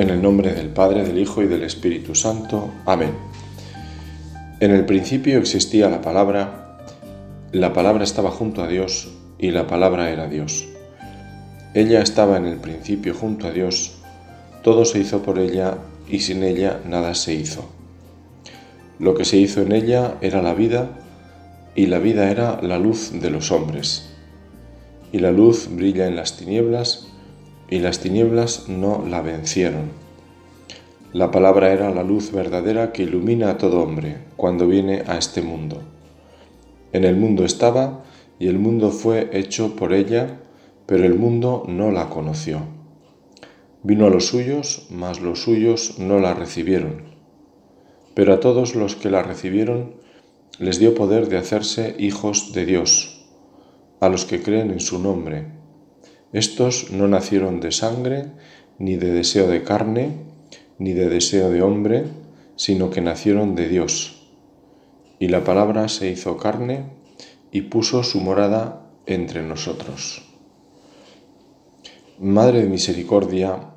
En el nombre del Padre, del Hijo y del Espíritu Santo. Amén. En el principio existía la palabra, la palabra estaba junto a Dios y la palabra era Dios. Ella estaba en el principio junto a Dios, todo se hizo por ella y sin ella nada se hizo. Lo que se hizo en ella era la vida y la vida era la luz de los hombres. Y la luz brilla en las tinieblas y las tinieblas no la vencieron. La palabra era la luz verdadera que ilumina a todo hombre cuando viene a este mundo. En el mundo estaba y el mundo fue hecho por ella, pero el mundo no la conoció. Vino a los suyos, mas los suyos no la recibieron. Pero a todos los que la recibieron les dio poder de hacerse hijos de Dios, a los que creen en su nombre estos no nacieron de sangre, ni de deseo de carne, ni de deseo de hombre, sino que nacieron de Dios. Y la palabra se hizo carne y puso su morada entre nosotros. Madre de Misericordia,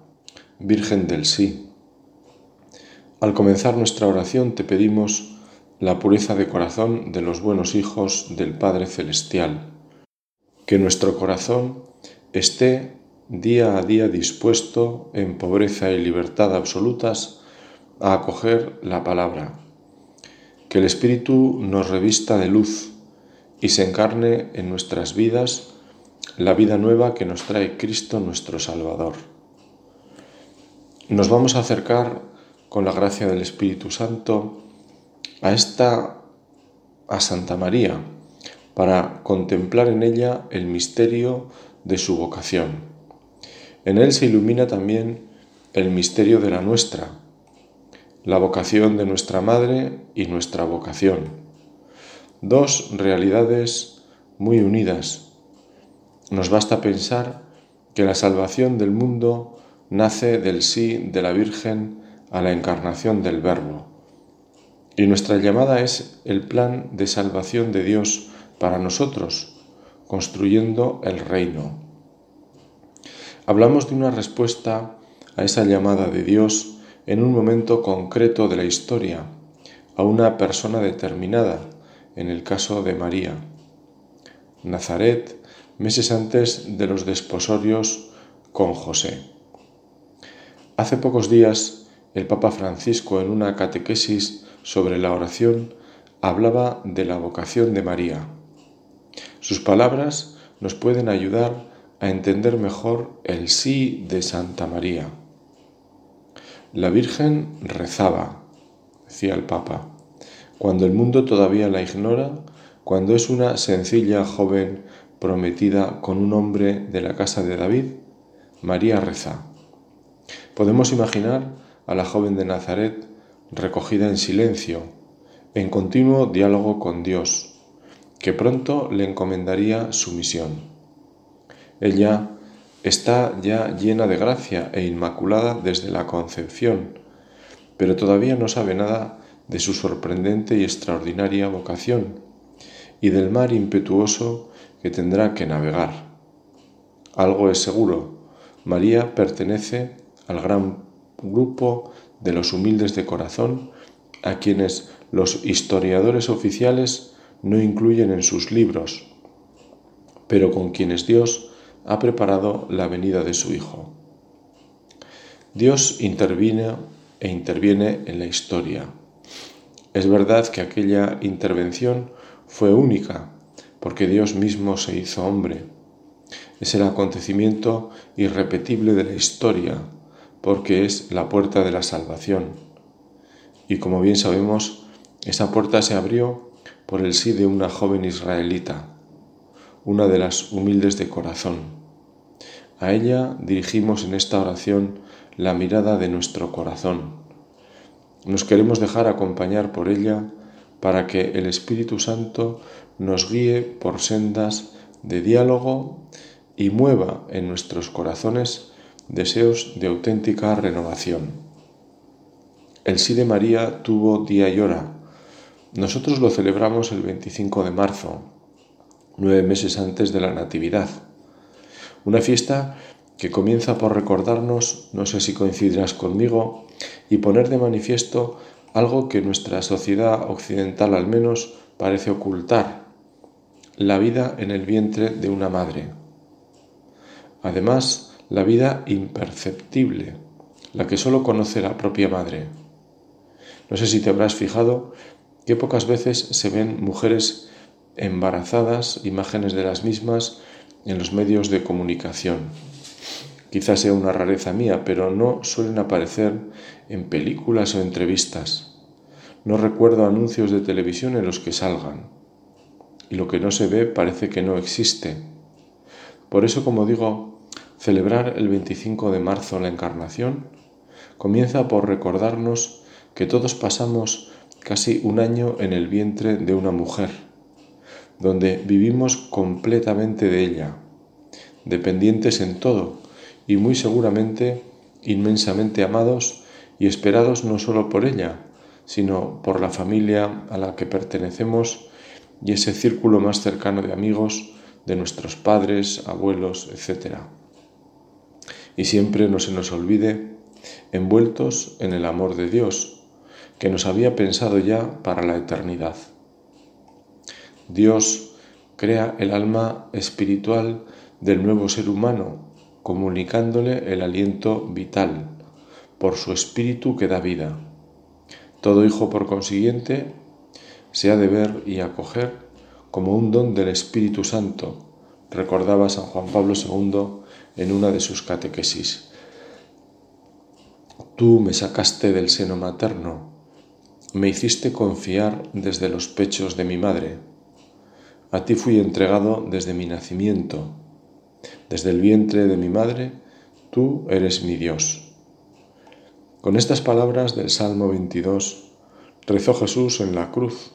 Virgen del Sí, al comenzar nuestra oración te pedimos la pureza de corazón de los buenos hijos del Padre Celestial, que nuestro corazón esté día a día dispuesto en pobreza y libertad absolutas a acoger la palabra. Que el Espíritu nos revista de luz y se encarne en nuestras vidas la vida nueva que nos trae Cristo nuestro Salvador. Nos vamos a acercar con la gracia del Espíritu Santo a esta a Santa María para contemplar en ella el misterio de su vocación. En él se ilumina también el misterio de la nuestra, la vocación de nuestra madre y nuestra vocación. Dos realidades muy unidas. Nos basta pensar que la salvación del mundo nace del sí de la Virgen a la encarnación del Verbo. Y nuestra llamada es el plan de salvación de Dios para nosotros, construyendo el reino. Hablamos de una respuesta a esa llamada de Dios en un momento concreto de la historia, a una persona determinada, en el caso de María. Nazaret, meses antes de los desposorios con José. Hace pocos días, el Papa Francisco, en una catequesis sobre la oración, hablaba de la vocación de María sus palabras nos pueden ayudar a entender mejor el sí de Santa María. La Virgen rezaba, decía el Papa, cuando el mundo todavía la ignora, cuando es una sencilla joven prometida con un hombre de la casa de David, María reza. Podemos imaginar a la joven de Nazaret recogida en silencio, en continuo diálogo con Dios, que pronto le encomendaría su misión. Ella está ya llena de gracia e inmaculada desde la concepción, pero todavía no sabe nada de su sorprendente y extraordinaria vocación y del mar impetuoso que tendrá que navegar. Algo es seguro, María pertenece al gran grupo de los humildes de corazón a quienes los historiadores oficiales no incluyen en sus libros, pero con quienes Dios ha preparado la venida de su Hijo. Dios interviene e interviene en la historia. Es verdad que aquella intervención fue única, porque Dios mismo se hizo hombre. Es el acontecimiento irrepetible de la historia, porque es la puerta de la salvación. Y como bien sabemos, esa puerta se abrió por el sí de una joven israelita, una de las humildes de corazón. A ella dirigimos en esta oración la mirada de nuestro corazón. Nos queremos dejar acompañar por ella para que el Espíritu Santo nos guíe por sendas de diálogo y mueva en nuestros corazones deseos de auténtica renovación. El sí de María tuvo día y hora, nosotros lo celebramos el 25 de marzo, nueve meses antes de la Natividad, una fiesta que comienza por recordarnos, no sé si coincidirás conmigo, y poner de manifiesto algo que nuestra sociedad occidental al menos parece ocultar, la vida en el vientre de una madre. Además, la vida imperceptible, la que solo conoce la propia madre. No sé si te habrás fijado que pocas veces se ven mujeres embarazadas, imágenes de las mismas, en los medios de comunicación. Quizás sea una rareza mía, pero no suelen aparecer en películas o entrevistas. No recuerdo anuncios de televisión en los que salgan. Y lo que no se ve parece que no existe. Por eso, como digo, celebrar el 25 de marzo la Encarnación comienza por recordarnos que todos pasamos casi un año en el vientre de una mujer, donde vivimos completamente de ella, dependientes en todo y muy seguramente inmensamente amados y esperados no solo por ella, sino por la familia a la que pertenecemos y ese círculo más cercano de amigos de nuestros padres, abuelos, etc. Y siempre no se nos olvide, envueltos en el amor de Dios, que nos había pensado ya para la eternidad. Dios crea el alma espiritual del nuevo ser humano, comunicándole el aliento vital por su espíritu que da vida. Todo hijo, por consiguiente, se ha de ver y acoger como un don del Espíritu Santo, recordaba San Juan Pablo II en una de sus catequesis. Tú me sacaste del seno materno, me hiciste confiar desde los pechos de mi madre. A ti fui entregado desde mi nacimiento desde el vientre de mi madre, tú eres mi Dios. Con estas palabras del Salmo 22 rezó Jesús en la cruz.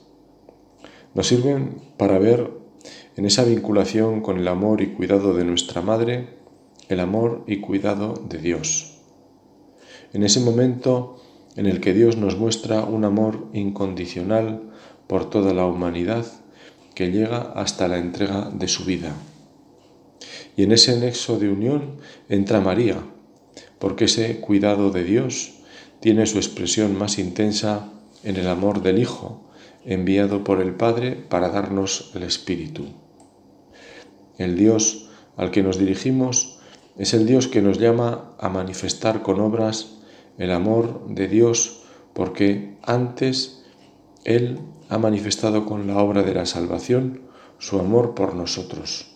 Nos sirven para ver en esa vinculación con el amor y cuidado de nuestra madre, el amor y cuidado de Dios. En ese momento en el que Dios nos muestra un amor incondicional por toda la humanidad que llega hasta la entrega de su vida. Y en ese nexo de unión entra María, porque ese cuidado de Dios tiene su expresión más intensa en el amor del Hijo, enviado por el Padre para darnos el Espíritu. El Dios al que nos dirigimos es el Dios que nos llama a manifestar con obras el amor de Dios, porque antes Él ha manifestado con la obra de la salvación su amor por nosotros.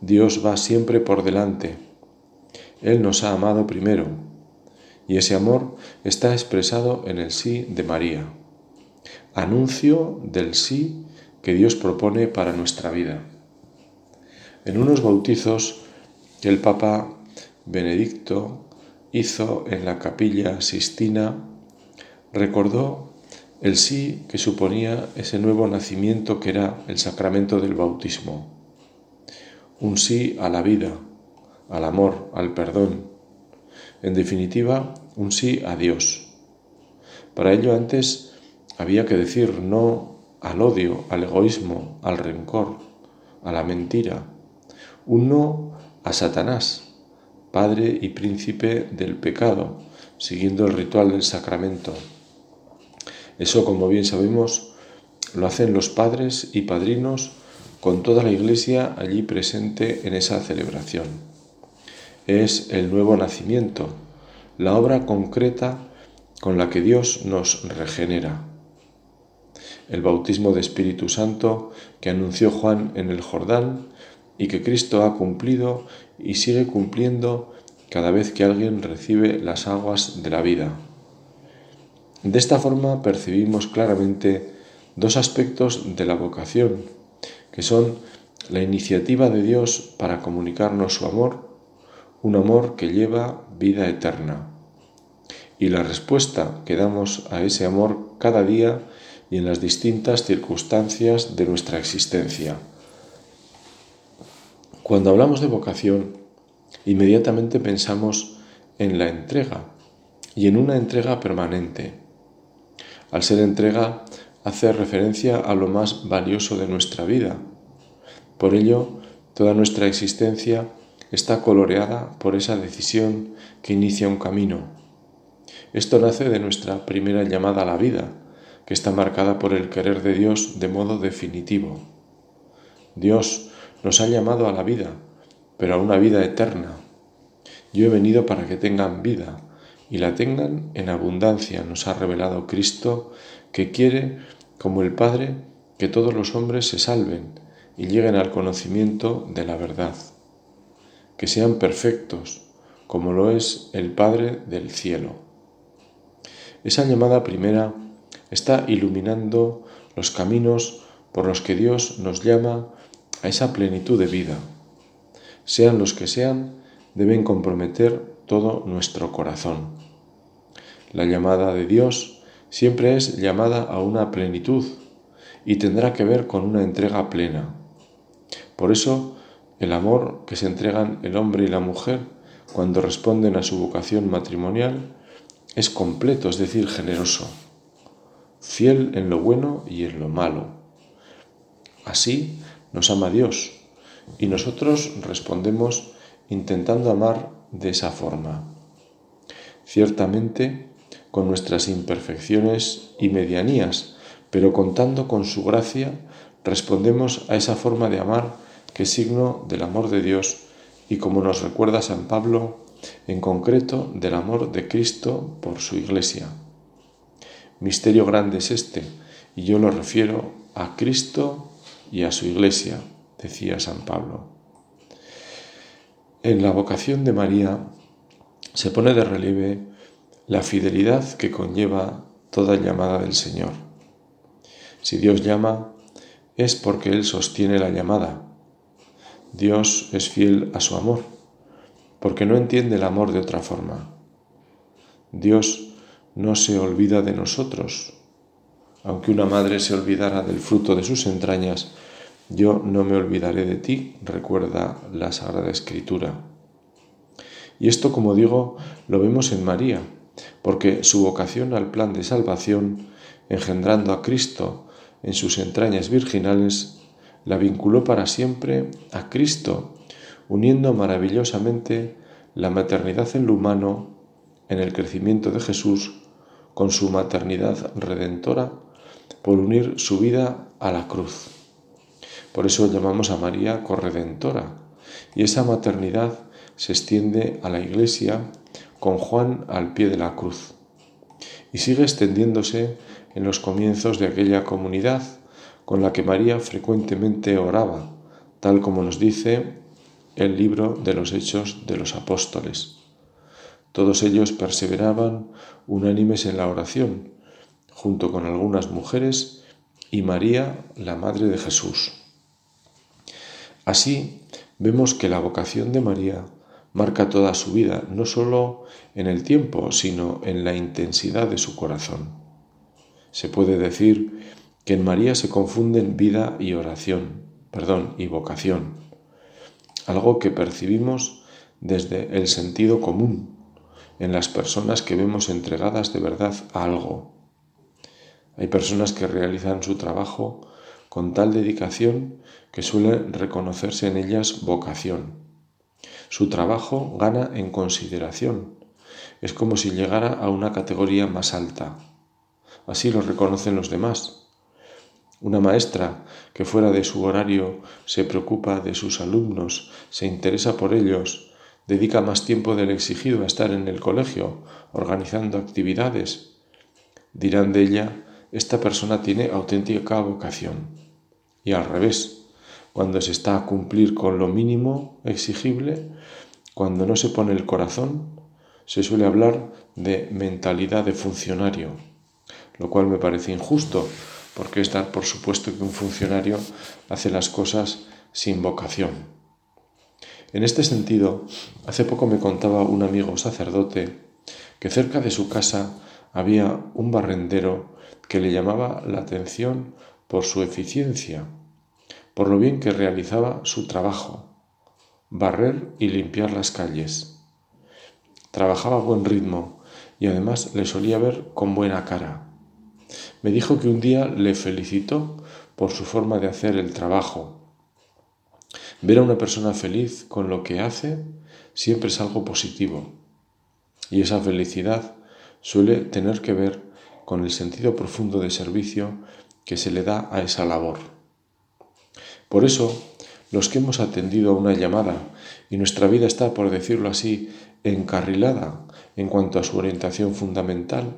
Dios va siempre por delante. Él nos ha amado primero y ese amor está expresado en el sí de María, anuncio del sí que Dios propone para nuestra vida. En unos bautizos que el Papa Benedicto hizo en la capilla Sistina, recordó el sí que suponía ese nuevo nacimiento que era el sacramento del bautismo un sí a la vida, al amor, al perdón. En definitiva, un sí a Dios. Para ello antes había que decir no al odio, al egoísmo, al rencor, a la mentira. Un no a Satanás, padre y príncipe del pecado, siguiendo el ritual del sacramento. Eso, como bien sabemos, lo hacen los padres y padrinos con toda la iglesia allí presente en esa celebración. Es el nuevo nacimiento, la obra concreta con la que Dios nos regenera. El bautismo de Espíritu Santo que anunció Juan en el Jordán y que Cristo ha cumplido y sigue cumpliendo cada vez que alguien recibe las aguas de la vida. De esta forma percibimos claramente dos aspectos de la vocación que son la iniciativa de Dios para comunicarnos su amor, un amor que lleva vida eterna, y la respuesta que damos a ese amor cada día y en las distintas circunstancias de nuestra existencia. Cuando hablamos de vocación, inmediatamente pensamos en la entrega y en una entrega permanente. Al ser entrega, hace referencia a lo más valioso de nuestra vida. Por ello, toda nuestra existencia está coloreada por esa decisión que inicia un camino. Esto nace de nuestra primera llamada a la vida, que está marcada por el querer de Dios de modo definitivo. Dios nos ha llamado a la vida, pero a una vida eterna. Yo he venido para que tengan vida y la tengan en abundancia, nos ha revelado Cristo, que quiere, como el Padre, que todos los hombres se salven y lleguen al conocimiento de la verdad, que sean perfectos, como lo es el Padre del cielo. Esa llamada primera está iluminando los caminos por los que Dios nos llama a esa plenitud de vida. Sean los que sean, deben comprometer todo nuestro corazón. La llamada de Dios siempre es llamada a una plenitud y tendrá que ver con una entrega plena. Por eso, el amor que se entregan el hombre y la mujer cuando responden a su vocación matrimonial es completo, es decir, generoso, fiel en lo bueno y en lo malo. Así nos ama Dios y nosotros respondemos intentando amar de esa forma. Ciertamente, con nuestras imperfecciones y medianías, pero contando con su gracia, respondemos a esa forma de amar que es signo del amor de Dios y como nos recuerda San Pablo, en concreto del amor de Cristo por su Iglesia. Misterio grande es este, y yo lo refiero a Cristo y a su Iglesia, decía San Pablo. En la vocación de María se pone de relieve la fidelidad que conlleva toda llamada del Señor. Si Dios llama, es porque Él sostiene la llamada. Dios es fiel a su amor, porque no entiende el amor de otra forma. Dios no se olvida de nosotros. Aunque una madre se olvidara del fruto de sus entrañas, yo no me olvidaré de ti, recuerda la Sagrada Escritura. Y esto, como digo, lo vemos en María, porque su vocación al plan de salvación, engendrando a Cristo en sus entrañas virginales, la vinculó para siempre a Cristo, uniendo maravillosamente la maternidad en lo humano, en el crecimiento de Jesús, con su maternidad redentora, por unir su vida a la cruz. Por eso llamamos a María corredentora, y esa maternidad se extiende a la Iglesia con Juan al pie de la cruz, y sigue extendiéndose en los comienzos de aquella comunidad con la que María frecuentemente oraba, tal como nos dice el libro de los Hechos de los Apóstoles. Todos ellos perseveraban unánimes en la oración, junto con algunas mujeres y María, la Madre de Jesús. Así vemos que la vocación de María marca toda su vida, no solo en el tiempo, sino en la intensidad de su corazón. Se puede decir que en María se confunden vida y oración, perdón, y vocación, algo que percibimos desde el sentido común, en las personas que vemos entregadas de verdad a algo. Hay personas que realizan su trabajo con tal dedicación que suele reconocerse en ellas vocación. Su trabajo gana en consideración. Es como si llegara a una categoría más alta. Así lo reconocen los demás. Una maestra que fuera de su horario se preocupa de sus alumnos, se interesa por ellos, dedica más tiempo del exigido a estar en el colegio, organizando actividades. Dirán de ella, esta persona tiene auténtica vocación. Y al revés, cuando se está a cumplir con lo mínimo exigible, cuando no se pone el corazón, se suele hablar de mentalidad de funcionario, lo cual me parece injusto, porque es dar por supuesto que un funcionario hace las cosas sin vocación. En este sentido, hace poco me contaba un amigo sacerdote que cerca de su casa había un barrendero que le llamaba la atención por su eficiencia, por lo bien que realizaba su trabajo, barrer y limpiar las calles. Trabajaba a buen ritmo y además le solía ver con buena cara. Me dijo que un día le felicitó por su forma de hacer el trabajo Ver a una persona feliz con lo que hace siempre es algo positivo. Y esa felicidad suele tener que ver con el sentido profundo de servicio que se le da a esa labor. Por eso, los que hemos atendido a una llamada y nuestra vida está, por decirlo así, encarrilada en cuanto a su orientación fundamental,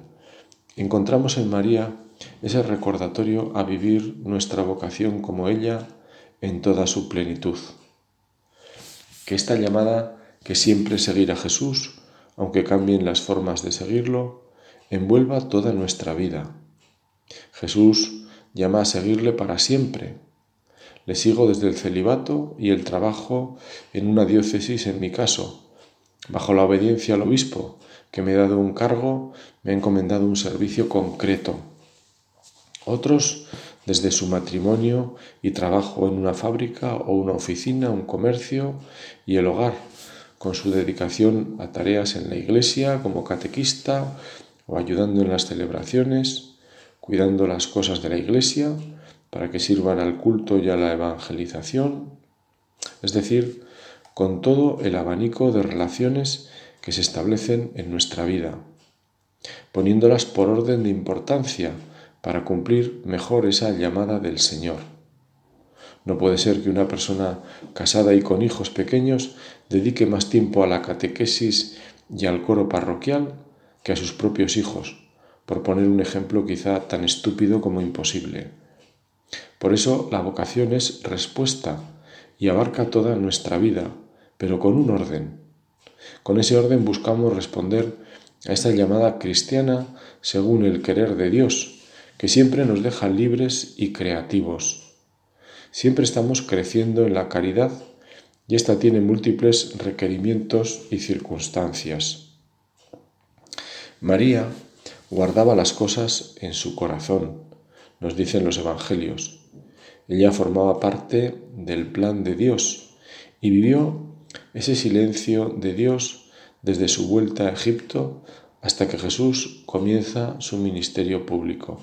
encontramos en María ese recordatorio a vivir nuestra vocación como ella en toda su plenitud. Que esta llamada, que siempre seguir a Jesús, aunque cambien las formas de seguirlo, envuelva toda nuestra vida. Jesús llama a seguirle para siempre. Le sigo desde el celibato y el trabajo en una diócesis en mi caso, bajo la obediencia al obispo, que me ha dado un cargo, me ha encomendado un servicio concreto. Otros desde su matrimonio y trabajo en una fábrica o una oficina, un comercio y el hogar, con su dedicación a tareas en la iglesia como catequista o ayudando en las celebraciones, cuidando las cosas de la iglesia para que sirvan al culto y a la evangelización, es decir, con todo el abanico de relaciones que se establecen en nuestra vida, poniéndolas por orden de importancia para cumplir mejor esa llamada del Señor. No puede ser que una persona casada y con hijos pequeños dedique más tiempo a la catequesis y al coro parroquial que a sus propios hijos, por poner un ejemplo quizá tan estúpido como imposible. Por eso la vocación es respuesta y abarca toda nuestra vida, pero con un orden. Con ese orden buscamos responder a esta llamada cristiana según el querer de Dios, que siempre nos deja libres y creativos. Siempre estamos creciendo en la caridad y ésta tiene múltiples requerimientos y circunstancias. María guardaba las cosas en su corazón, nos dicen los Evangelios. Ella formaba parte del plan de Dios y vivió ese silencio de Dios desde su vuelta a Egipto hasta que Jesús comienza su ministerio público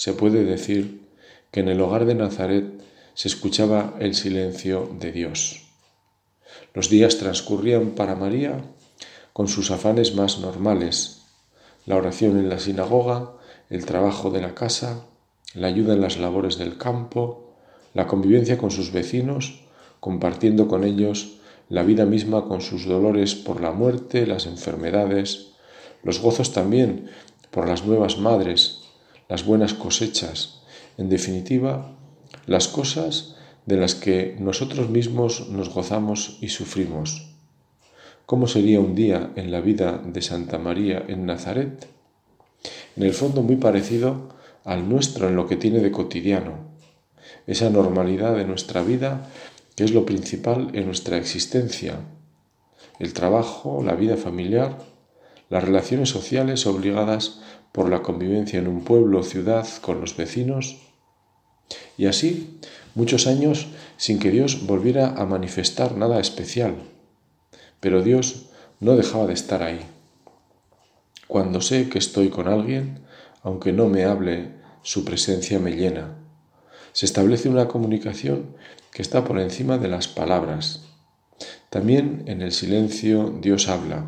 se puede decir que en el hogar de Nazaret se escuchaba el silencio de Dios. Los días transcurrían para María con sus afanes más normales, la oración en la sinagoga, el trabajo de la casa, la ayuda en las labores del campo, la convivencia con sus vecinos, compartiendo con ellos la vida misma con sus dolores por la muerte, las enfermedades, los gozos también por las nuevas madres las buenas cosechas, en definitiva, las cosas de las que nosotros mismos nos gozamos y sufrimos. ¿Cómo sería un día en la vida de Santa María en Nazaret? En el fondo muy parecido al nuestro en lo que tiene de cotidiano, esa normalidad de nuestra vida que es lo principal en nuestra existencia, el trabajo, la vida familiar, las relaciones sociales obligadas por la convivencia en un pueblo o ciudad con los vecinos, y así muchos años sin que Dios volviera a manifestar nada especial. Pero Dios no dejaba de estar ahí. Cuando sé que estoy con alguien, aunque no me hable, su presencia me llena. Se establece una comunicación que está por encima de las palabras. También en el silencio Dios habla.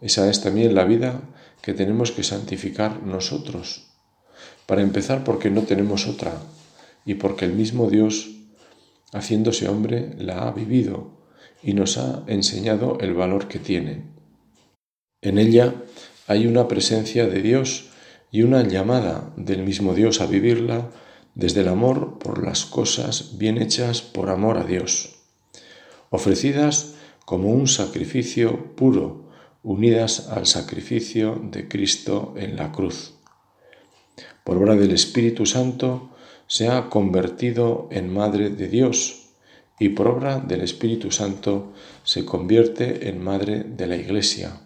Esa es también la vida que tenemos que santificar nosotros. Para empezar porque no tenemos otra y porque el mismo Dios, haciéndose hombre, la ha vivido y nos ha enseñado el valor que tiene. En ella hay una presencia de Dios y una llamada del mismo Dios a vivirla desde el amor por las cosas bien hechas por amor a Dios, ofrecidas como un sacrificio puro, unidas al sacrificio de Cristo en la cruz. Por obra del Espíritu Santo se ha convertido en Madre de Dios y por obra del Espíritu Santo se convierte en Madre de la Iglesia.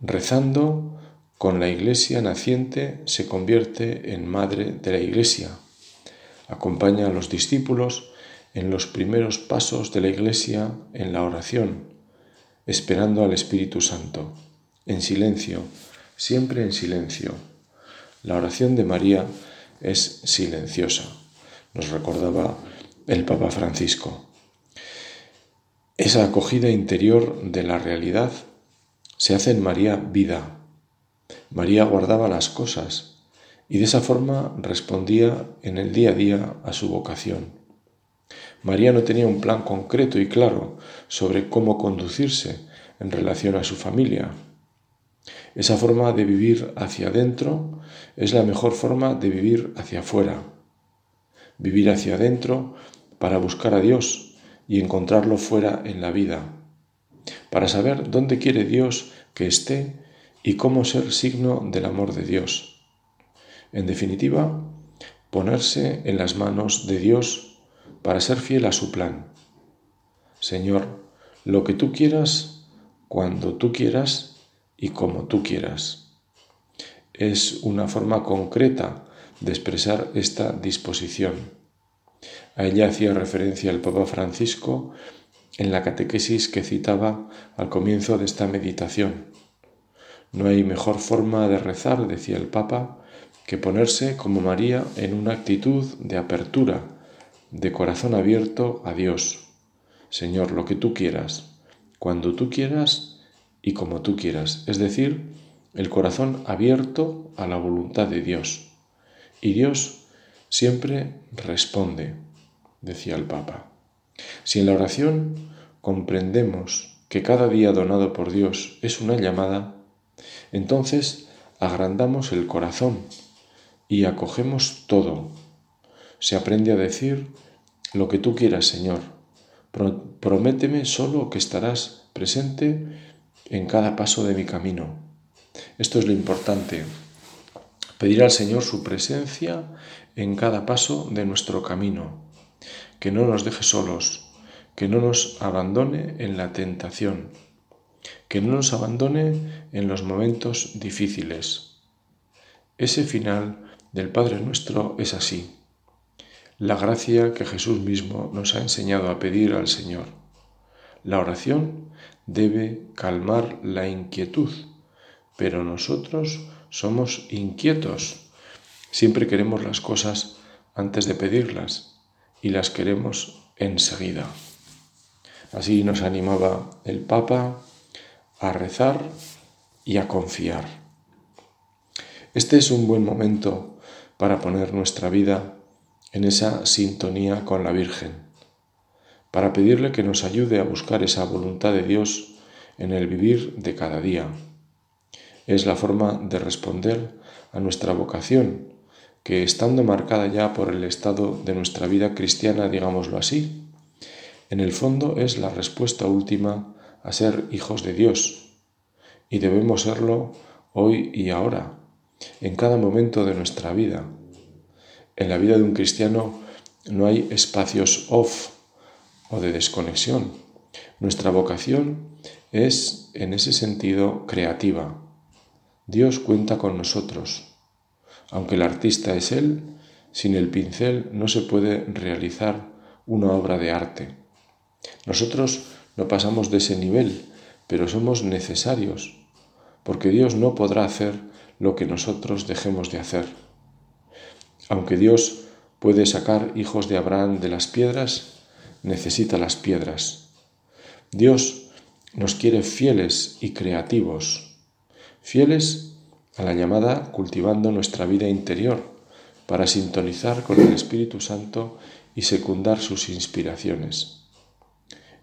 Rezando con la Iglesia naciente se convierte en Madre de la Iglesia. Acompaña a los discípulos en los primeros pasos de la Iglesia en la oración esperando al Espíritu Santo, en silencio, siempre en silencio. La oración de María es silenciosa. Nos recordaba el Papa Francisco. Esa acogida interior de la realidad se hace en María vida. María guardaba las cosas y de esa forma respondía en el día a día a su vocación. María no tenía un plan concreto y claro sobre cómo conducirse en relación a su familia. Esa forma de vivir hacia adentro es la mejor forma de vivir hacia afuera. Vivir hacia adentro para buscar a Dios y encontrarlo fuera en la vida, para saber dónde quiere Dios que esté y cómo ser signo del amor de Dios. En definitiva, ponerse en las manos de Dios para ser fiel a su plan. Señor, lo que tú quieras, cuando tú quieras y como tú quieras. Es una forma concreta de expresar esta disposición. A ella hacía referencia el Papa Francisco en la catequesis que citaba al comienzo de esta meditación. No hay mejor forma de rezar, decía el Papa, que ponerse como María en una actitud de apertura, de corazón abierto a Dios. Señor, lo que tú quieras, cuando tú quieras y como tú quieras, es decir, el corazón abierto a la voluntad de Dios. Y Dios siempre responde decía el Papa. Si en la oración comprendemos que cada día donado por Dios es una llamada, entonces agrandamos el corazón y acogemos todo. Se aprende a decir lo que tú quieras, Señor. Prométeme solo que estarás presente en cada paso de mi camino. Esto es lo importante. Pedir al Señor su presencia en cada paso de nuestro camino que no nos deje solos, que no nos abandone en la tentación, que no nos abandone en los momentos difíciles. Ese final del Padre nuestro es así, la gracia que Jesús mismo nos ha enseñado a pedir al Señor. La oración debe calmar la inquietud, pero nosotros somos inquietos. Siempre queremos las cosas antes de pedirlas y las queremos enseguida. Así nos animaba el Papa a rezar y a confiar. Este es un buen momento para poner nuestra vida en esa sintonía con la Virgen, para pedirle que nos ayude a buscar esa voluntad de Dios en el vivir de cada día. Es la forma de responder a nuestra vocación que estando marcada ya por el estado de nuestra vida cristiana, digámoslo así, en el fondo es la respuesta última a ser hijos de Dios, y debemos serlo hoy y ahora, en cada momento de nuestra vida. En la vida de un cristiano no hay espacios off o de desconexión. Nuestra vocación es, en ese sentido, creativa. Dios cuenta con nosotros. Aunque el artista es él, sin el pincel no se puede realizar una obra de arte. Nosotros no pasamos de ese nivel, pero somos necesarios, porque Dios no podrá hacer lo que nosotros dejemos de hacer. Aunque Dios puede sacar hijos de Abraham de las piedras, necesita las piedras. Dios nos quiere fieles y creativos, fieles a la llamada cultivando nuestra vida interior para sintonizar con el Espíritu Santo y secundar sus inspiraciones.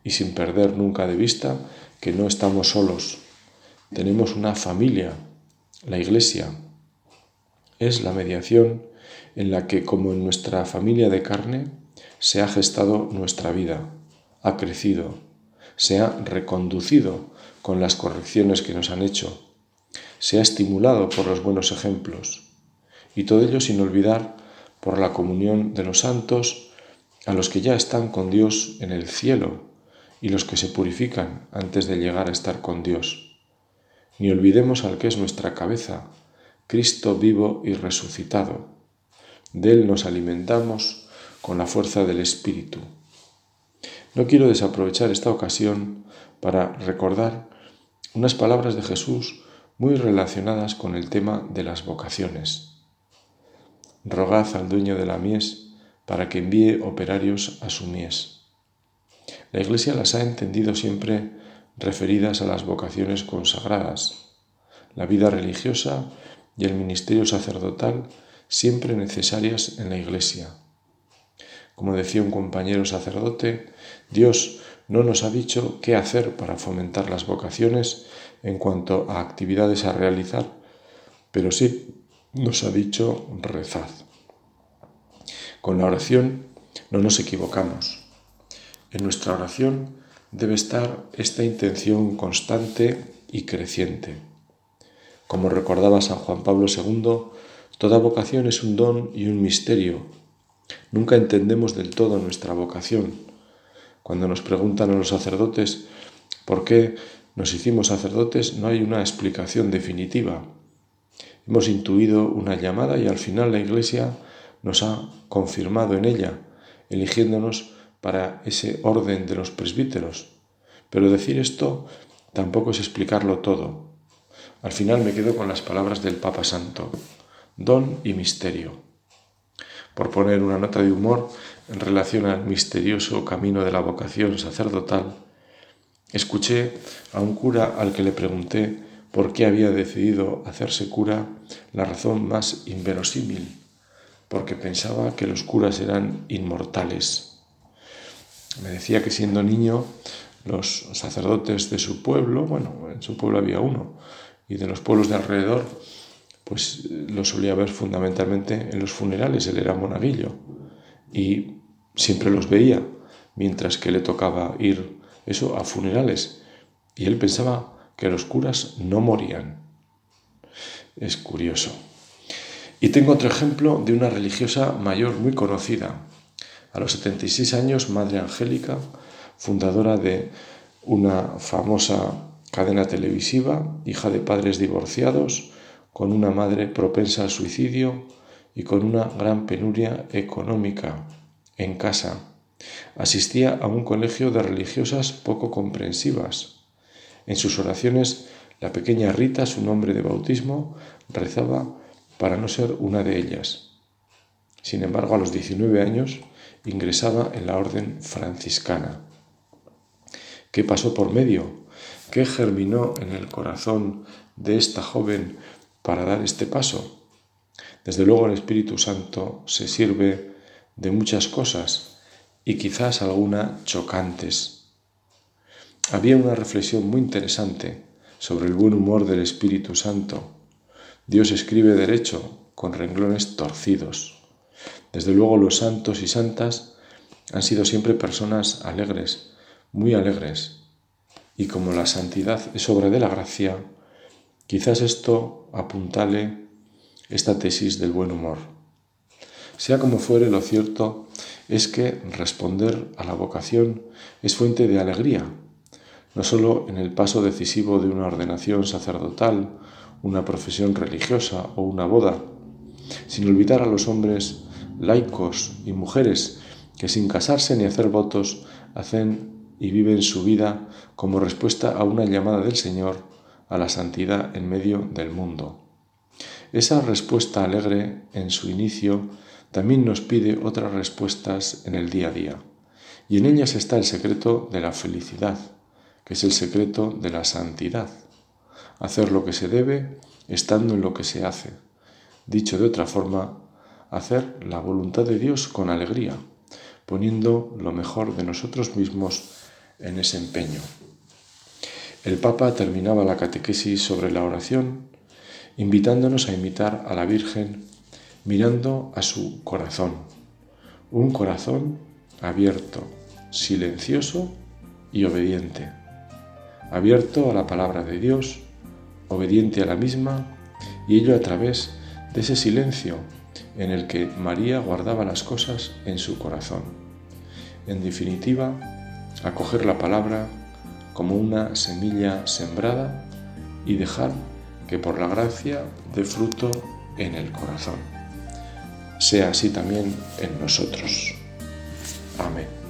Y sin perder nunca de vista que no estamos solos, tenemos una familia, la Iglesia. Es la mediación en la que, como en nuestra familia de carne, se ha gestado nuestra vida, ha crecido, se ha reconducido con las correcciones que nos han hecho se ha estimulado por los buenos ejemplos, y todo ello sin olvidar por la comunión de los santos a los que ya están con Dios en el cielo y los que se purifican antes de llegar a estar con Dios. Ni olvidemos al que es nuestra cabeza, Cristo vivo y resucitado. De Él nos alimentamos con la fuerza del Espíritu. No quiero desaprovechar esta ocasión para recordar unas palabras de Jesús muy relacionadas con el tema de las vocaciones. Rogad al dueño de la mies para que envíe operarios a su mies. La Iglesia las ha entendido siempre referidas a las vocaciones consagradas, la vida religiosa y el ministerio sacerdotal siempre necesarias en la Iglesia. Como decía un compañero sacerdote, Dios no nos ha dicho qué hacer para fomentar las vocaciones en cuanto a actividades a realizar, pero sí nos ha dicho rezad. Con la oración no nos equivocamos. En nuestra oración debe estar esta intención constante y creciente. Como recordaba San Juan Pablo II, toda vocación es un don y un misterio. Nunca entendemos del todo nuestra vocación. Cuando nos preguntan a los sacerdotes por qué nos hicimos sacerdotes, no hay una explicación definitiva. Hemos intuido una llamada y al final la Iglesia nos ha confirmado en ella, eligiéndonos para ese orden de los presbíteros. Pero decir esto tampoco es explicarlo todo. Al final me quedo con las palabras del Papa Santo, don y misterio. Por poner una nota de humor en relación al misterioso camino de la vocación sacerdotal, escuché a un cura al que le pregunté por qué había decidido hacerse cura la razón más inverosímil, porque pensaba que los curas eran inmortales. Me decía que siendo niño los sacerdotes de su pueblo, bueno, en su pueblo había uno, y de los pueblos de alrededor, pues lo solía ver fundamentalmente en los funerales, él era monaguillo y siempre los veía, mientras que le tocaba ir eso a funerales. Y él pensaba que los curas no morían. Es curioso. Y tengo otro ejemplo de una religiosa mayor muy conocida. A los 76 años, Madre Angélica, fundadora de una famosa cadena televisiva, hija de padres divorciados, con una madre propensa al suicidio y con una gran penuria económica en casa. Asistía a un colegio de religiosas poco comprensivas. En sus oraciones, la pequeña Rita, su nombre de bautismo, rezaba para no ser una de ellas. Sin embargo, a los 19 años ingresaba en la orden franciscana. ¿Qué pasó por medio? ¿Qué germinó en el corazón de esta joven para dar este paso? Desde luego el Espíritu Santo se sirve de muchas cosas y quizás algunas chocantes. Había una reflexión muy interesante sobre el buen humor del Espíritu Santo. Dios escribe derecho con renglones torcidos. Desde luego los santos y santas han sido siempre personas alegres, muy alegres, y como la santidad es obra de la gracia, quizás esto apuntale esta tesis del buen humor. Sea como fuere, lo cierto es que responder a la vocación es fuente de alegría, no solo en el paso decisivo de una ordenación sacerdotal, una profesión religiosa o una boda, sin olvidar a los hombres laicos y mujeres que sin casarse ni hacer votos hacen y viven su vida como respuesta a una llamada del Señor a la santidad en medio del mundo. Esa respuesta alegre en su inicio también nos pide otras respuestas en el día a día, y en ellas está el secreto de la felicidad, que es el secreto de la santidad, hacer lo que se debe estando en lo que se hace. Dicho de otra forma, hacer la voluntad de Dios con alegría, poniendo lo mejor de nosotros mismos en ese empeño. El Papa terminaba la catequesis sobre la oración invitándonos a imitar a la Virgen mirando a su corazón, un corazón abierto, silencioso y obediente, abierto a la palabra de Dios, obediente a la misma y ello a través de ese silencio en el que María guardaba las cosas en su corazón. En definitiva, acoger la palabra como una semilla sembrada y dejar que por la gracia dé fruto en el corazón. Sea así también en nosotros. Amén.